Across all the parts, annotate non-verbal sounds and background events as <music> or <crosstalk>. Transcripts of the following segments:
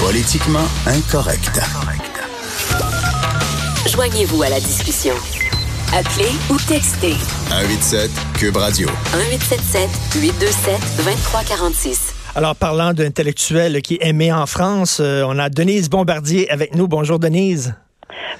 Politiquement incorrect. Joignez-vous à la discussion. Appelez ou textez 187 Cube Radio. 1877 827 2346. Alors, parlant d'intellectuels qui aimaient en France, euh, on a Denise Bombardier avec nous. Bonjour, Denise.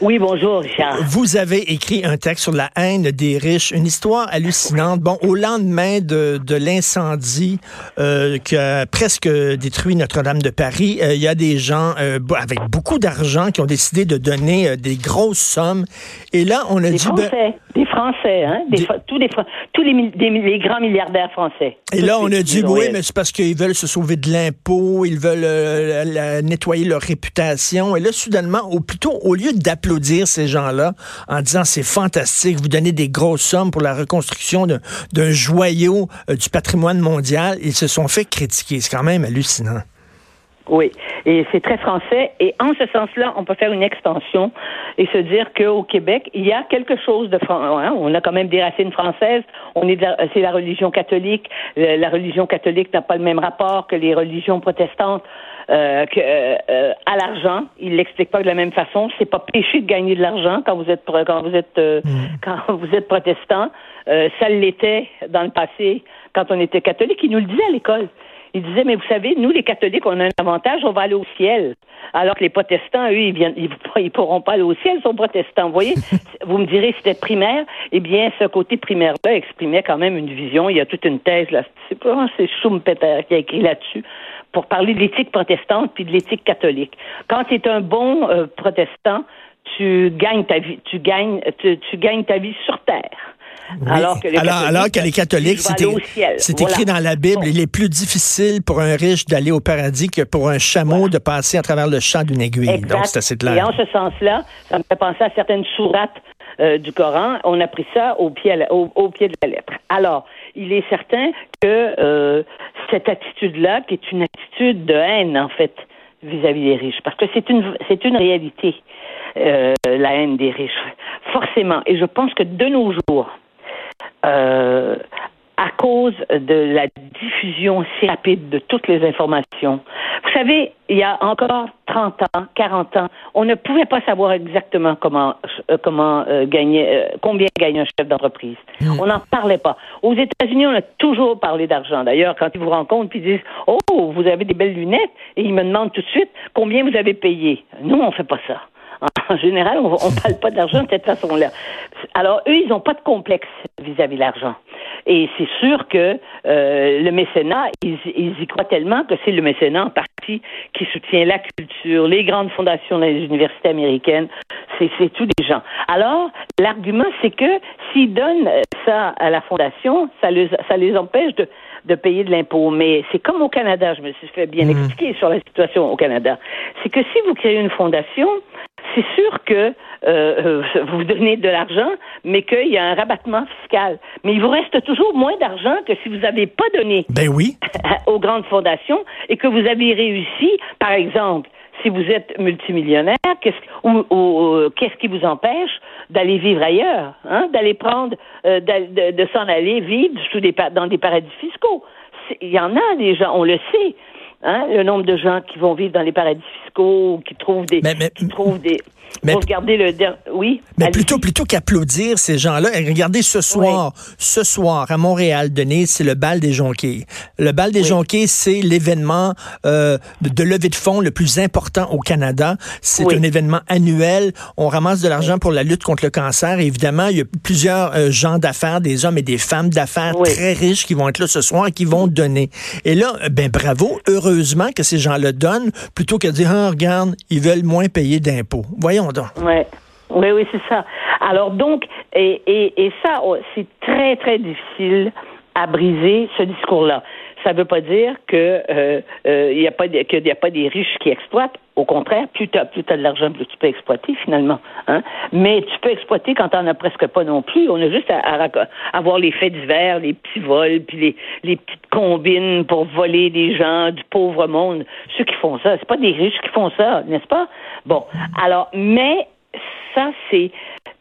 Oui, bonjour, Richard. Vous avez écrit un texte sur la haine des riches, une histoire hallucinante. Bon, au lendemain de, de l'incendie euh, qui a presque détruit Notre-Dame de Paris, euh, il y a des gens euh, avec beaucoup d'argent qui ont décidé de donner des grosses sommes. Et là, on a des dit... ben, Français, des Français, hein, des, Des- Fra- tous, les, Fra- tous les, mi- des- les grands milliardaires français. Et là, on a dit, oui, mais c'est parce qu'ils veulent se sauver de l'impôt, ils veulent euh, la- nettoyer leur réputation. Et là, soudainement, au, plutôt, au lieu d'applaudir ces gens-là en disant, c'est fantastique, vous donnez des grosses sommes pour la reconstruction d'un- d'un joyau euh, du patrimoine mondial, ils se sont fait critiquer. C'est quand même hallucinant. Oui, et c'est très français. Et en ce sens-là, on peut faire une extension et se dire qu'au Québec, il y a quelque chose de français. On a quand même des racines françaises. On est, la- c'est la religion catholique. La religion catholique n'a pas le même rapport que les religions protestantes. euh, que, euh, euh, à l'argent, il l'explique pas de la même façon. C'est pas péché de gagner de l'argent quand vous êtes quand vous êtes euh, quand <laughs> vous êtes protestant. Ça l'était dans le passé quand on était catholique. Il nous le disait à l'école. Il disait, mais vous savez, nous, les catholiques, on a un avantage, on va aller au ciel. Alors que les protestants, eux, ils viennent, ils, <laughs> ils pourront pas aller au ciel, ils sont protestants. Vous voyez? <laughs> vous me direz, c'était primaire. Eh bien, ce côté primaire-là exprimait quand même une vision. Il y a toute une thèse, là. C'est pas, c'est Schumpeter qui a écrit là-dessus pour parler de l'éthique protestante puis de l'éthique catholique. Quand tu es un bon euh, protestant, tu gagnes ta vie, tu gagnes, tu, tu gagnes ta vie sur terre. Alors que les alors, catholiques, alors que les catholiques, ils vont c'est Voilà. écrit dans la Bible, il est plus difficile pour un riche d'aller au paradis que pour un chameau de passer à travers le champ d'une aiguille. Exact. Donc, c'est assez clair. Et en ce sens-là, ça me fait penser à certaines sourates euh, du Coran. On a pris ça au pied, à la- au, au pied de la lettre. Alors, il est certain que euh, cette attitude-là, qui est une attitude de haine, en fait, vis-à-vis des riches, parce que c'est une, c'est une réalité, euh, la haine des riches, forcément. Et je pense que de nos jours, euh, à cause de la diffusion si rapide de toutes les informations. Vous savez, il y a encore 30 ans, 40 ans, on ne pouvait pas savoir exactement comment euh, comment euh, gagner euh, combien gagne un chef d'entreprise. On n'en parlait pas. Aux États-Unis, on a toujours parlé d'argent. D'ailleurs, quand ils vous rencontrent, ils disent "Oh, vous avez des belles lunettes" et ils me demandent tout de suite combien vous avez payé. Nous, on fait pas ça. En général, on ne parle pas d'argent de cette façon-là. Alors, eux, ils n'ont pas de complexe vis-à-vis de l'argent. Et c'est sûr que euh, le mécénat, ils, ils y croient tellement que c'est le mécénat en partie qui soutient la culture, les grandes fondations les universités américaines. C'est, c'est tous des gens. Alors, l'argument, c'est que s'ils donnent euh, ça à la fondation, ça les, ça les empêche de, de payer de l'impôt. Mais c'est comme au Canada, je me suis fait bien expliquer sur la situation au Canada. C'est que si vous créez une fondation, c'est sûr que euh, euh, <laughs> vous donnez de l'argent, mais qu'il y a un rabattement fiscal. Mais il vous reste toujours moins d'argent que si vous n'avez pas donné Ben oui. <laughs> aux grandes fondations et que vous avez réussi, par exemple, si vous êtes multimillionnaire, qu'est-ce, ou, ou, qu'est-ce qui vous empêche d'aller vivre ailleurs, hein, d'aller prendre, euh, de, de s'en aller vivre sous des, dans des paradis fiscaux? Il y en a des gens, on le sait. Hein, le nombre de gens qui vont vivre dans les paradis fiscaux, qui trouvent des, Mais- mais- qui trouvent des, mais- pour regarder le, oui. Mais plutôt, plutôt qu'applaudir ces gens-là, et regardez ce soir, ce soir à Montréal, Denise, c'est le bal des jonquilles. Le bal des Oui. jonquilles, c'est l'événement euh, de, levée de fonds le plus important au Canada. C'est Oui. un événement annuel. On ramasse de l'argent pour la lutte contre le cancer. Et évidemment, il y a plusieurs euh, gens d'affaires, des hommes et des femmes d'affaires très riches qui vont être là ce soir et qui vont donner. Et là, euh, ben bravo, heureusement que ces gens-là donnent, plutôt que de dire, ah, regarde, ils veulent moins payer d'impôts. Voyons donc. Ouais. Oui, oui, c'est ça. Alors donc, et, et, et ça, oh, c'est très, très difficile à briser ce discours-là. Ça ne veut pas dire que euh, euh, y a pas qu'il a pas des riches qui exploitent. Au contraire, plus tu as, t'as de l'argent, plus tu peux exploiter finalement. Hein? Mais tu peux exploiter quand tu n'en as presque pas non plus. On a juste à, à les faits divers, les petits vols, puis les, petites combines pour voler des gens du pauvre monde. Ceux qui font ça, c'est pas des riches qui font ça, n'est-ce pas? Bon, alors, mais ça, c'est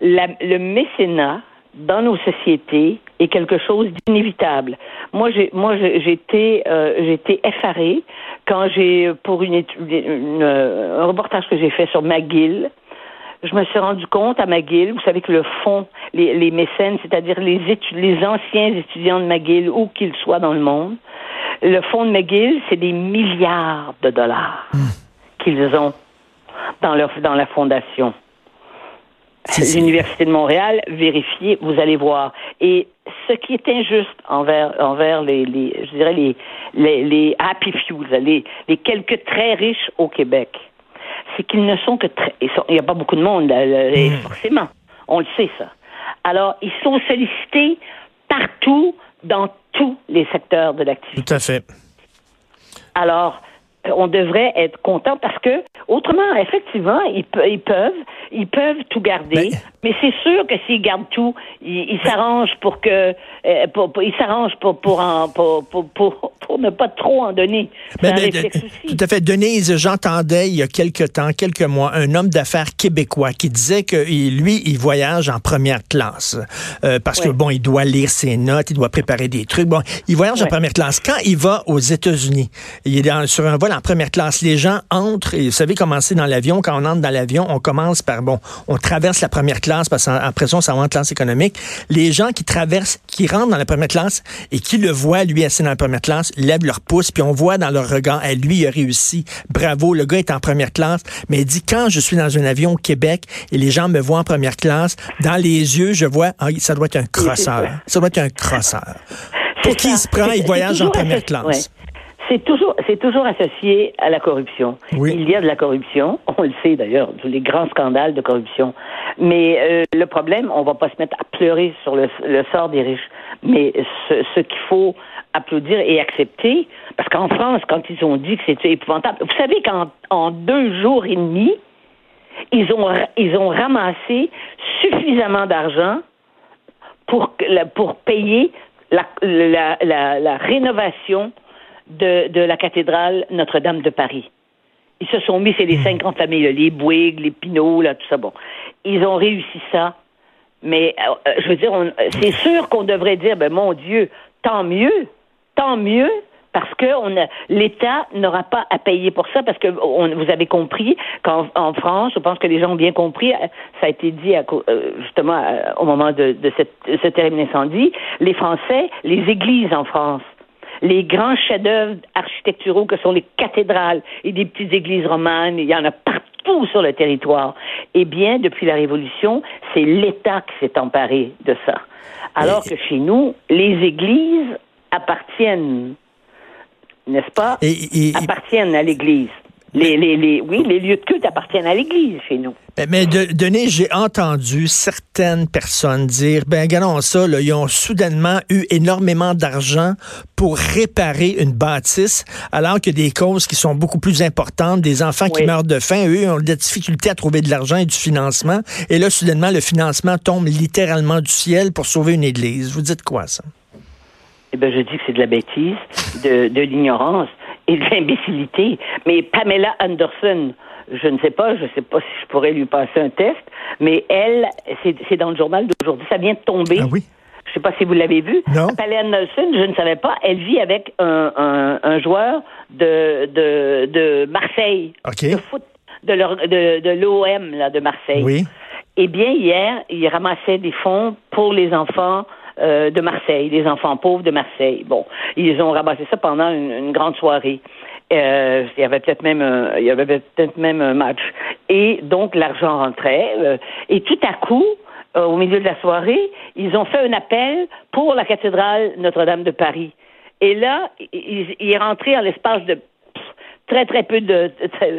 le mécénat dans nos sociétés est quelque chose d'inévitable. Moi, j'ai, moi, été, euh, été effarée quand j'ai, pour une, une, un reportage que j'ai fait sur McGill, je me suis rendu compte à McGill, vous savez que le fonds, les, les mécènes, c'est-à-dire les, les anciens étudiants de McGill, où qu'ils soient dans le monde, le fonds de McGill, c'est des milliards de dollars hmm. qu'ils ont dans, leur, dans la fondation. L'Université de Montréal, vérifiez, vous allez voir. Et ce qui est injuste envers, envers les, les je dirais les, les, les happy few, les, les quelques très riches au Québec, c'est qu'ils ne sont que très, il n'y a pas beaucoup de monde, hmm. forcément. On le sait, ça. Alors, ils sont sollicités partout, dans tous les secteurs de l'activité. Tout à fait. Alors, on devrait être content parce que autrement, effectivement, ils, peuvent, ils peuvent tout garder, ben, mais c'est sûr que s'ils gardent tout, ils s'arrangent pour que, euh, pour, ils s'arrangent pour pour, pour, pour, pour, ne pas trop en donner. Mais, tout à fait, Denise, j'entendais il y a quelques temps, quelques mois, un homme d'affaires québécois qui disait que lui, il voyage en première classe euh, parce que bon, il doit lire ses notes, il doit préparer des trucs. Bon, il voyage en première classe. Quand il va aux États-Unis, il est dans, sur un vol en première classe. Les gens entrent, et vous savez comment c'est dans l'avion? Quand on entre dans l'avion, on commence par, bon, on traverse la première classe parce qu'après ça, on s'en va en classe économique. Les gens qui traversent, qui rentrent dans la première classe et qui le voient, lui, assis dans la première classe, lèvent leur pouce, puis on voit dans leur regard, hey, lui, il a réussi. Bravo, le gars est en première classe. Mais il dit, quand je suis dans un avion au Québec et les gens me voient en première classe, dans les yeux, je vois, ah, ça doit être un crosseur. Ça doit être un crosseur. Pour qui il se prend, il voyage en première classe. C'est toujours, c'est toujours associé à la corruption. Il y a de la corruption, on le sait d'ailleurs, tous les grands scandales de corruption. Mais euh, le problème, on va pas se mettre à pleurer sur le, sort des riches. Mais ce, qu'il faut applaudir et accepter, parce qu'en France, quand ils ont dit que c'était épouvantable, vous savez qu'en deux jours et demi, ils ont, ils ont ramassé suffisamment d'argent pour, pour payer la, la, la, la rénovation de, de la cathédrale Notre-Dame de Paris. Ils se sont mis, c'est les hmm. cinq grandes familles, les Bouygues, les Pinault, là, tout ça. Bon, ils ont réussi ça. Mais euh, euh, je veux dire, c'est sûr qu'on devrait dire, ben mon Dieu, tant mieux, tant mieux, parce que l'État n'aura pas à payer pour ça, parce que vous avez compris qu'en France, je pense que les gens ont bien compris, ça a été dit euh, justement au moment de, de ce terrible incendie, les Français, les églises en France les grands chefs-d'œuvre architecturaux que sont les cathédrales et des petites églises romanes, il y en a partout sur le territoire. Eh bien, depuis la Révolution, c'est l'État qui s'est emparé de ça. Alors que chez nous, les églises appartiennent, n'est-ce pas, appartiennent à l'Église. Les, les, les, oui, les lieux de culte appartiennent à l'Église chez nous. Ben, mais, de, Denis, j'ai entendu certaines personnes dire, ben regardons ça, là, ils ont soudainement eu énormément d'argent pour réparer une bâtisse, alors que des causes qui sont beaucoup plus importantes, des enfants qui meurent de faim, eux ont des difficultés à trouver de l'argent et du financement. Et là, soudainement, le financement tombe littéralement du ciel pour sauver une église. Vous dites quoi, ça? Eh ben, je dis que c'est de la bêtise, de, de l'ignorance et de l'imbécilité. Mais Pamela Anderson, je ne sais pas, je ne sais pas si je pourrais lui passer un test, mais elle, c'est dans le journal d'aujourd'hui, ça vient de tomber. Ah oui? Je ne sais pas si vous l'avez vu. Non. Pamela Anderson, je ne savais pas, elle vit avec un, un, joueur de, de, de Marseille. De foot, de l'OM, de, de Marseille. Oui. Eh bien, hier, il ramassait des fonds pour les enfants euh, de Marseille, les enfants pauvres de Marseille. Bon, ils ont ramassé ça pendant une, grande soirée. Euh, il y avait peut-être même un, il y avait peut-être même un match. Et donc l'argent rentrait. Euh, et tout à coup, au milieu de la soirée, ils ont fait un appel pour la cathédrale Notre-Dame de Paris. Et là, il, il est rentré en l'espace de très très peu de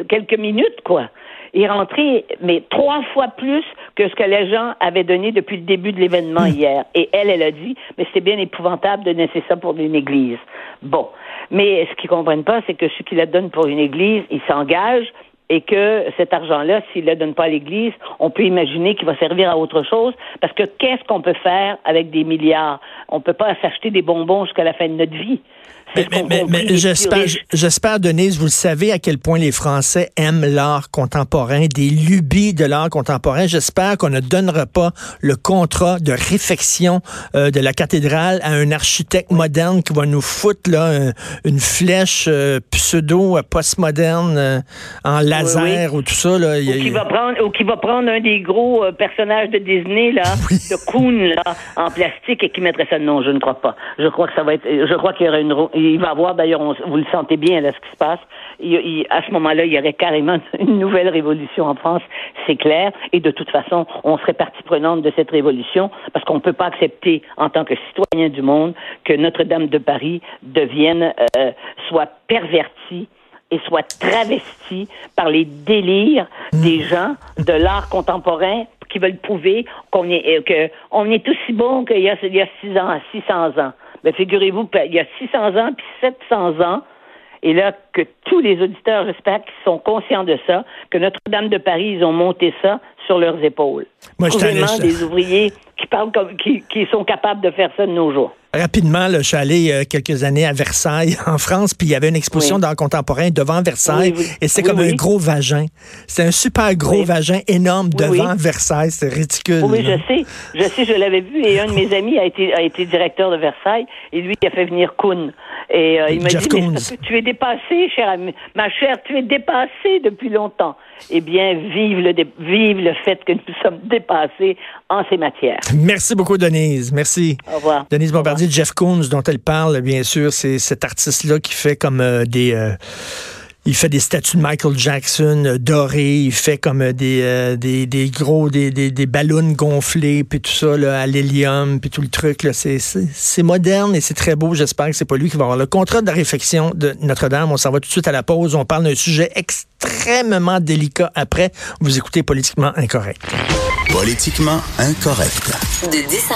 quelques minutes, quoi est rentré, mais trois fois plus que ce que les gens avaient donné depuis le début de l'événement hmm. hier. Et elle, elle a dit, mais c'est bien épouvantable de laisser ça pour une église. Bon. Mais ce qu'ils comprennent pas, c'est que ceux qui la donnent pour une église, ils s'engagent et que cet argent-là, s'il ne le donne pas à l'Église, on peut imaginer qu'il va servir à autre chose, parce que qu'est-ce qu'on peut faire avec des milliards? On ne peut pas s'acheter des bonbons jusqu'à la fin de notre vie. Mais, j'espère, j'espère, Denise, vous le savez à quel point les Français aiment l'art contemporain, des lubies de l'art contemporain. J'espère qu'on ne donnera pas le contrat de réfection euh, de la cathédrale à un architecte moderne qui va nous foutre là une flèche euh, pseudo postmoderne euh, en laser ou tout ça là. Ou, qui va prendre, ou qui va prendre un des gros personnages de Disney là, <laughs> de Coon là, en plastique et qui mettrait ça. Non, je ne crois pas. Je crois que ça va être. Je crois qu'il y aura une il va avoir, d'ailleurs, vous le sentez bien, là, ce qui se passe. à ce moment-là, il y aurait carrément <laughs> une nouvelle révolution en France, c'est clair. Et de toute façon, on serait partie prenante de cette révolution parce qu'on ne peut pas accepter, en tant que citoyen du monde, que Notre-Dame de Paris devienne, euh, soit pervertie et soit travestie par les délires des mmh. gens de l'art contemporain qui veulent prouver qu'on est, euh, que on est aussi bon qu'il y a, il y a six ans, 600 ans. Mais figurez-vous, il y a 600 ans puis 700 ans, et là, que tous les auditeurs, j'espère, qui sont conscients de ça, que Notre-Dame de Paris, ils ont monté ça sur leurs épaules. Moi, je des ouvriers qui parlent comme, qui, qui sont capables de faire ça de nos jours. Rapidement, là, je suis allé euh, quelques années à Versailles, <laughs> en France, puis il y avait une exposition d'art contemporain devant Versailles, et c'est comme un gros vagin. C'est un super gros vagin énorme devant Versailles. C'est ridicule. Oui, je sais. Je sais, je l'avais vu, et un de mes amis a été, a été directeur de Versailles, et lui, il a fait venir Kuhn. Et euh, il m'a dit, mais tu es dépassé, chère. Ma chère, tu es dépassé depuis longtemps. Eh bien, vive le, vive le fait que nous sommes dépassés en ces matières. Merci beaucoup, Denise. Merci. Au revoir. Denise Bombardier, Jeff Koons, dont elle parle, bien sûr, c'est cet artiste-là qui fait comme euh, des... Euh, il fait des statues de Michael Jackson euh, dorées, il fait comme euh, des, euh, des, des, gros, des, des, des, ballons gonflés, puis tout ça, là, à l'hélium, puis tout le truc. Là, c'est, c'est, moderne et c'est très beau. J'espère que c'est pas lui qui va avoir le contrat de réfection de Notre-Dame. On s'en va tout de suite à la pause. On parle d'un sujet extrêmement délicat après. Vous écoutez Politiquement Incorrect. Politiquement Incorrect. De 10